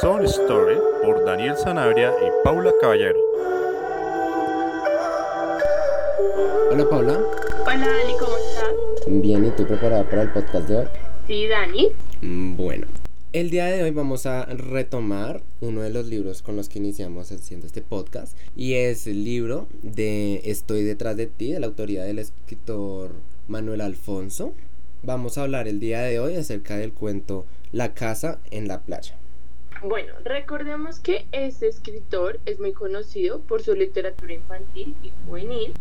Sound Story por Daniel Sanabria y Paula Caballero. Hola Paula. Hola Dani, ¿cómo estás? Bien, ¿y tú preparada para el podcast de hoy? Sí, Dani. Mm, Bueno, el día de hoy vamos a retomar uno de los libros con los que iniciamos haciendo este podcast y es el libro de Estoy detrás de ti de la autoría del escritor Manuel Alfonso. Vamos a hablar el día de hoy acerca del cuento La casa en la playa. Bueno, recordemos que este escritor es muy conocido por su literatura infantil y juvenil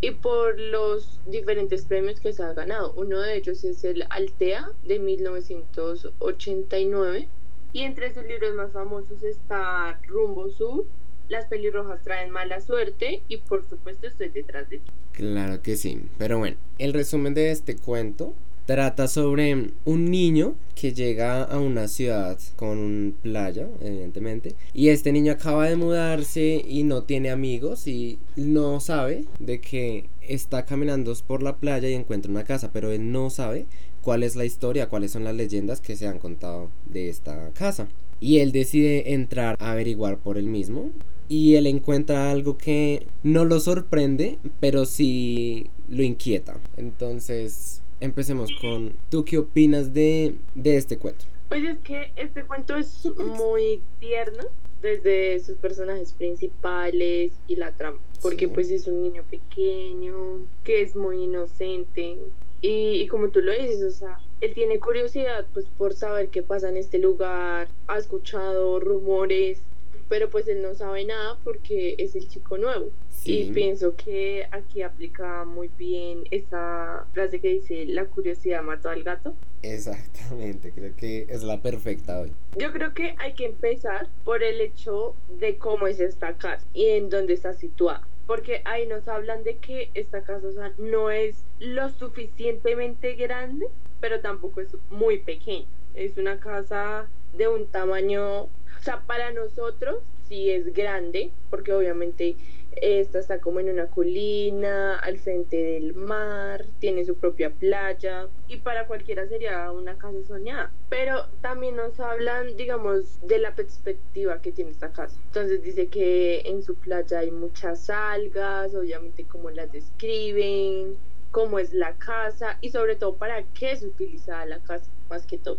y por los diferentes premios que se ha ganado. Uno de ellos es el Altea de 1989 y entre sus libros más famosos está Rumbo Sur, Las pelirrojas traen mala suerte y por supuesto Estoy detrás de ti. Claro que sí, pero bueno, el resumen de este cuento trata sobre un niño que llega a una ciudad con playa, evidentemente, y este niño acaba de mudarse y no tiene amigos y no sabe de que está caminando por la playa y encuentra una casa, pero él no sabe cuál es la historia, cuáles son las leyendas que se han contado de esta casa. Y él decide entrar a averiguar por él mismo y él encuentra algo que no lo sorprende, pero sí lo inquieta. Entonces, empecemos con, ¿tú qué opinas de, de este cuento? Pues es que este cuento es muy tierno desde sus personajes principales y la trama, porque Sí. pues es un niño pequeño, que es muy inocente y, y como tú lo dices, o sea, él tiene curiosidad pues por saber qué pasa en este lugar, ha escuchado rumores, pero pues él no sabe nada porque es el chico nuevo. Y pienso que aquí aplica muy bien esa frase que dice, la curiosidad mató al gato. Exactamente, creo que es la perfecta hoy. Yo creo que hay que empezar por el hecho de cómo es esta casa y en dónde está situada. Porque ahí nos hablan de que esta casa o sea, no es lo suficientemente grande, pero tampoco es muy pequeña. Es una casa de un tamaño, o sea, para nosotros sí es grande, porque obviamente esta está como en una colina, al frente del mar, tiene su propia playa y para cualquiera sería una casa soñada. Pero también nos hablan, digamos, de la perspectiva que tiene esta casa. Entonces dice que en su playa hay muchas algas, obviamente cómo las describen, cómo es la casa y sobre todo para qué es utilizada la casa, más que todo.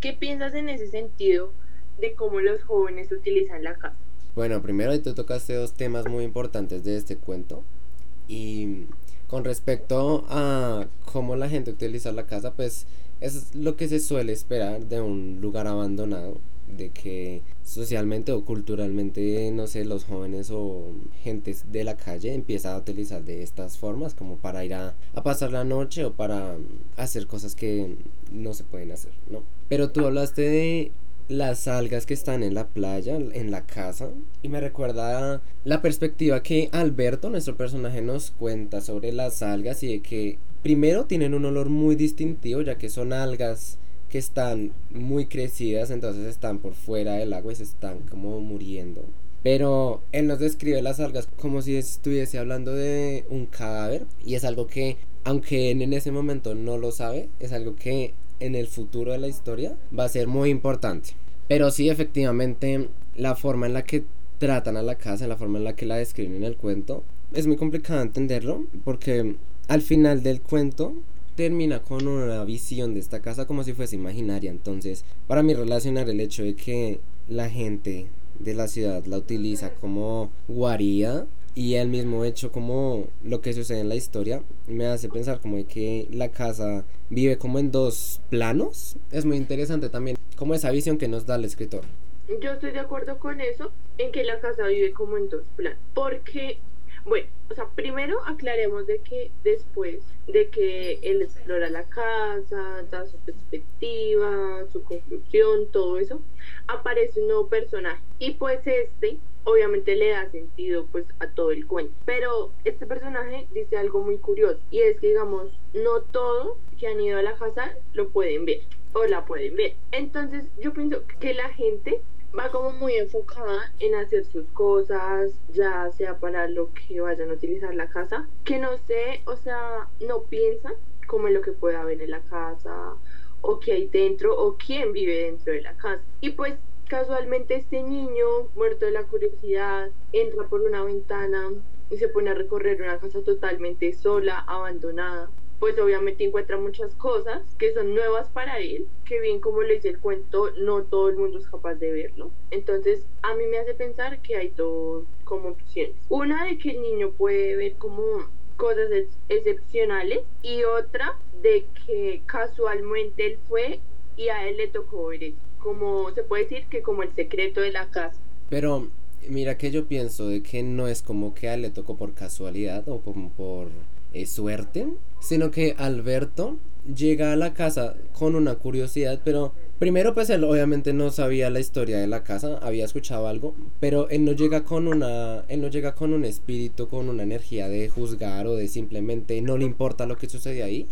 ¿Qué piensas en ese sentido de cómo los jóvenes utilizan la casa? Bueno, primero tú tocaste dos temas muy importantes de este cuento. Y con respecto a cómo la gente utiliza la casa, pues es lo que se suele esperar de un lugar abandonado, de que socialmente o culturalmente, no sé, los jóvenes o gente de la calle empieza a utilizar de estas formas como para ir a, a pasar la noche o para hacer cosas que no se pueden hacer, ¿no? Pero tú hablaste de las algas que están en la playa, en la casa, y me recuerda la perspectiva que Alberto, nuestro personaje, nos cuenta sobre las algas y de que primero tienen un olor muy distintivo, ya que son algas que están muy crecidas, entonces están por fuera del agua y se están como muriendo. Pero él nos describe las algas como si estuviese hablando de un cadáver y es algo que, aunque él en ese momento no lo sabe, es algo que en el futuro de la historia va a ser muy importante. Pero sí, efectivamente, la forma en la que tratan a la casa, la forma en la que la describen en el cuento, es muy complicado entenderlo porque al final del cuento termina con una visión de esta casa como si fuese imaginaria. Entonces, para mí relacionar el hecho de que la gente de la ciudad la utiliza como guarida y el mismo hecho como lo que sucede en la historia me hace pensar como que la casa vive como en dos planos. Es muy interesante también como esa visión que nos da el escritor. Yo estoy de acuerdo con eso, en que la casa vive como en dos planos. Porque, bueno, o sea, primero aclaremos de que después de que él explora la casa, da su perspectiva, su conclusión, todo eso, aparece un nuevo personaje. Y pues este, obviamente le da sentido pues a todo el cuento. Pero este personaje dice algo muy curioso. Y es que, digamos, no todos que han ido a la casa lo pueden ver o la pueden ver. Entonces yo pienso que la gente va como muy enfocada en hacer sus cosas, ya sea para lo que vayan a utilizar la casa, que no sé, o sea, no piensan como en lo que puede haber en la casa, o qué hay dentro, o quién vive dentro de la casa. Y pues casualmente este niño, muerto de la curiosidad, entra por una ventana y se pone a recorrer una casa totalmente sola, abandonada. Pues obviamente encuentra muchas cosas que son nuevas para él, que bien como le dice el cuento, no todo el mundo es capaz de verlo. Entonces a mí me hace pensar que hay dos como opciones. Una de que el niño puede ver como cosas excepcionales y otra de que casualmente él fue y a él le tocó ver eso. Como se puede decir que como el secreto de la casa. Pero mira que yo pienso de que no es como que a él le tocó por casualidad o como por eh, suerte, sino que Alberto llega a la casa con una curiosidad, pero primero pues él obviamente no sabía la historia de la casa, había escuchado algo, pero él no llega con una él no llega con un espíritu, con una energía de juzgar o de simplemente no le importa lo que sucede ahí,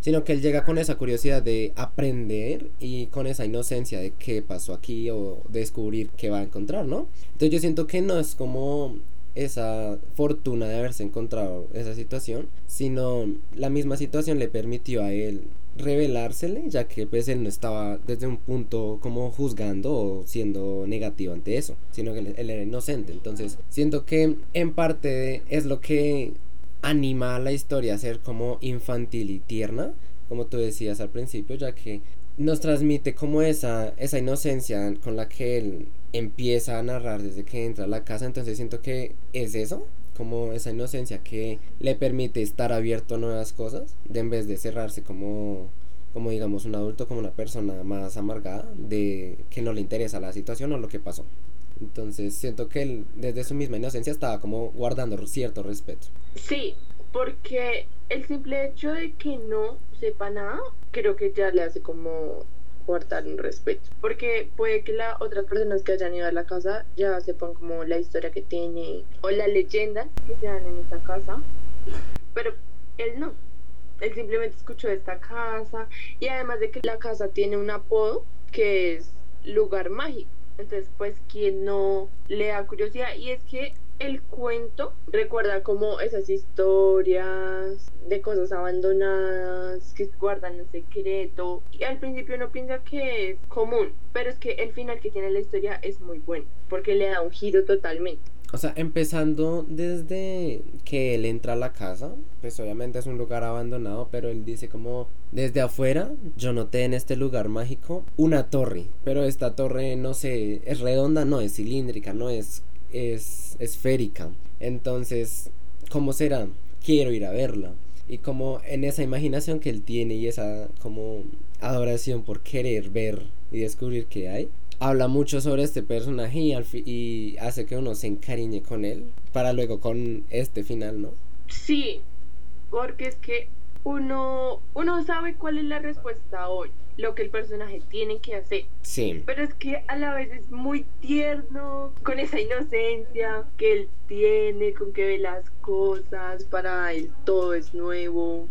sino que él llega con esa curiosidad de aprender y con esa inocencia de qué pasó aquí o descubrir qué va a encontrar, ¿no? Entonces yo siento que no es como esa fortuna de haberse encontrado esa situación, sino la misma situación le permitió a él revelársele, ya que pues él no estaba desde un punto como juzgando o siendo negativo ante eso, sino que él, era inocente. Entonces, siento que en parte es lo que anima a la historia a ser como infantil y tierna, como tú decías al principio, ya que nos transmite como esa, esa inocencia con la que él empieza a narrar desde que entra a la casa, entonces siento que es eso, como esa inocencia que le permite estar abierto a nuevas cosas, de en vez de cerrarse como, como digamos un adulto, como una persona más amargada, de que no le interesa la situación o lo que pasó. Entonces siento que él desde su misma inocencia estaba como guardando cierto respeto. Sí, porque el simple hecho de que no sepa nada, creo que ya le hace como guardar un respeto. Porque puede que las otras personas que hayan ido a la casa ya sepan como la historia que tiene o la leyenda que se dan en esta casa. Pero él no. Él simplemente escuchó esta casa y además de que la casa tiene un apodo que es lugar mágico. Entonces, pues, quien no le da curiosidad. Y es que el cuento recuerda como esas historias de cosas abandonadas que guardan un secreto. Y al principio uno piensa que es común, pero es que el final que tiene la historia es muy bueno, porque le da un giro totalmente. O sea, empezando desde que él entra a la casa, pues obviamente es un lugar abandonado, pero él dice como desde afuera yo noté en este lugar mágico una torre, pero esta torre no sé, es redonda, no es cilíndrica, no es es esférica. Entonces, ¿cómo será? Quiero ir a verla. Y como en esa imaginación que él tiene y esa como adoración por querer ver y descubrir qué hay, habla mucho sobre este personaje y, y hace que uno se encariñe con él para luego con este final, ¿no? Sí, porque es que uno, uno sabe cuál es la respuesta hoy, lo que el personaje tiene que hacer. Sí. Pero es que a la vez es muy tierno, con esa inocencia que él tiene, con que ve las cosas, para él todo es nuevo.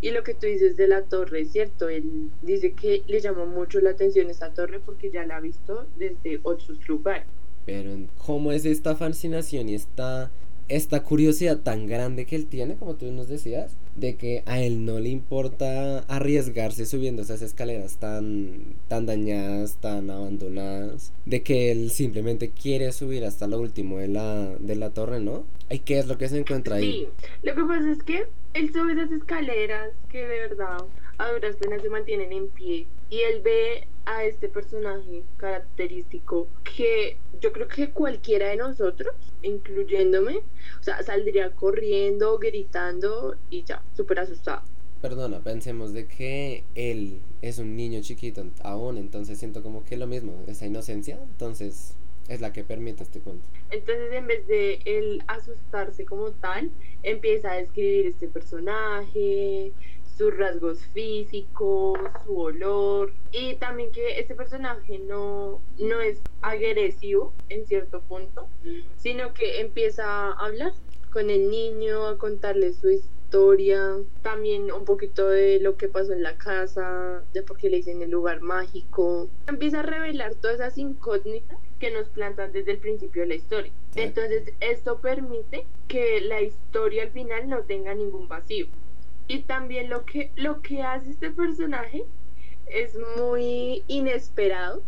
Y lo que tú dices de la torre, ¿cierto? Él dice que le llamó mucho la atención esa torre porque ya la ha visto desde otros lugares. Pero ¿cómo es esta fascinación y esta esta curiosidad tan grande que él tiene, como tú nos decías, de que a él no le importa arriesgarse subiendo esas escaleras tan, tan dañadas, tan abandonadas, de que él simplemente quiere subir hasta lo último de la, de la torre, ¿no? ¿Y qué es lo que se encuentra ahí? Sí, lo que pasa es que él sube esas escaleras que de verdad a duras penas se mantienen en pie y él ve a este personaje característico que yo creo que cualquiera de nosotros, incluyéndome, o sea, saldría corriendo, gritando y ya, súper asustado. Perdona, pensemos de que él es un niño chiquito aún, entonces siento como que lo mismo, esa inocencia, entonces es la que permite este cuento. Entonces en vez de él asustarse como tal, empieza a describir este personaje, sus rasgos físicos, su olor y también que este personaje no, no es agresivo en cierto punto, sino que empieza a hablar con el niño, a contarle su historia, también un poquito de lo que pasó en la casa, de por qué le dicen el lugar mágico. Empieza a revelar todas esas incógnitas que nos plantan desde el principio de la historia. Entonces, esto permite que la historia al final no tenga ningún vacío. Y también lo que, lo que hace este personaje es muy inesperado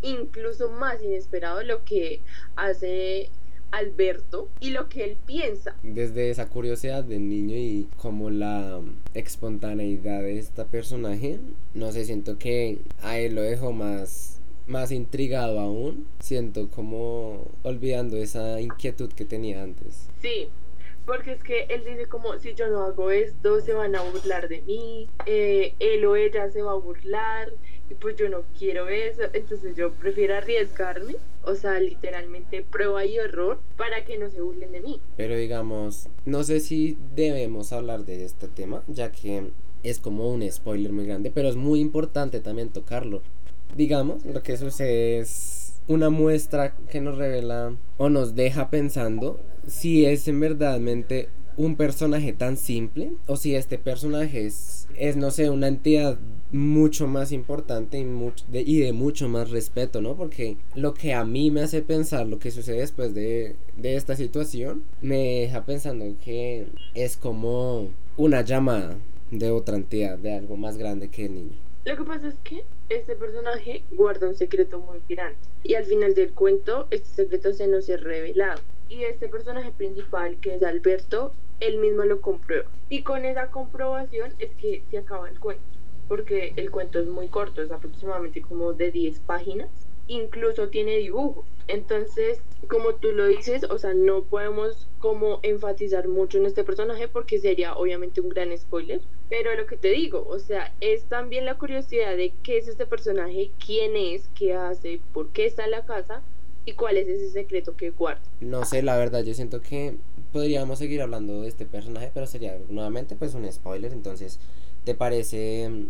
incluso más inesperado lo que hace Alberto y lo que él piensa. Desde esa curiosidad del niño y como la espontaneidad de este personaje, no sé, siento que a él lo dejó más más intrigado aún, siento como olvidando esa inquietud que tenía antes. Sí, porque es que él dice como si yo no hago esto se van a burlar de mí, eh, él o ella se va a burlar y pues yo no quiero eso, entonces yo prefiero arriesgarme, o sea, literalmente prueba y error para que no se burlen de mí. Pero digamos, no sé si debemos hablar de este tema, ya que es como un spoiler muy grande, pero es muy importante también tocarlo. Digamos, lo que sucede es una muestra que nos revela o nos deja pensando si es en verdadmente un personaje tan simple o si este personaje es, es no sé, una entidad mucho más importante y, mucho, de, y de mucho más respeto, ¿no? Porque lo que a mí me hace pensar lo que sucede después de, de esta situación me deja pensando que es como una llamada de otra entidad, de algo más grande que el niño. Lo que pasa es que este personaje guarda un secreto muy grande y al final del cuento este secreto se nos es revelado y este personaje principal que es Alberto él mismo lo comprueba. Y con esa comprobación es que se acaba el cuento porque el cuento es muy corto es aproximadamente como de 10 páginas incluso tiene dibujos entonces como tú lo dices o sea no podemos como enfatizar mucho en este personaje porque sería obviamente un gran spoiler. Pero lo que te digo, o sea, es también la curiosidad de qué es este personaje, quién es, qué hace, por qué está en la casa y cuál es ese secreto que guarda. No sé, la verdad, yo siento que podríamos seguir hablando de este personaje, pero sería nuevamente pues un spoiler, entonces, ¿te parece mm,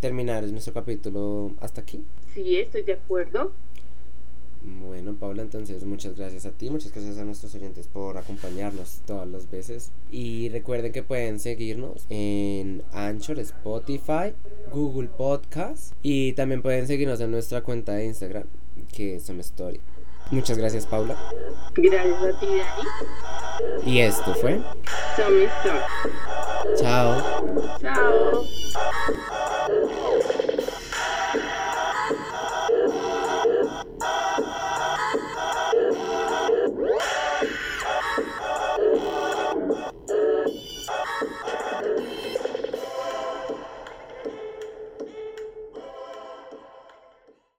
terminar nuestro capítulo hasta aquí? Sí, estoy de acuerdo. Bueno, Paula, entonces muchas gracias a ti, muchas gracias a nuestros oyentes por acompañarnos todas las veces. Y recuerden que pueden seguirnos en Anchor, Spotify, Google Podcast y también pueden seguirnos en nuestra cuenta de Instagram, que es Some Story. Muchas gracias, Paula. Gracias a ti, Dani. Y esto fue Some Story. Chao. Chao.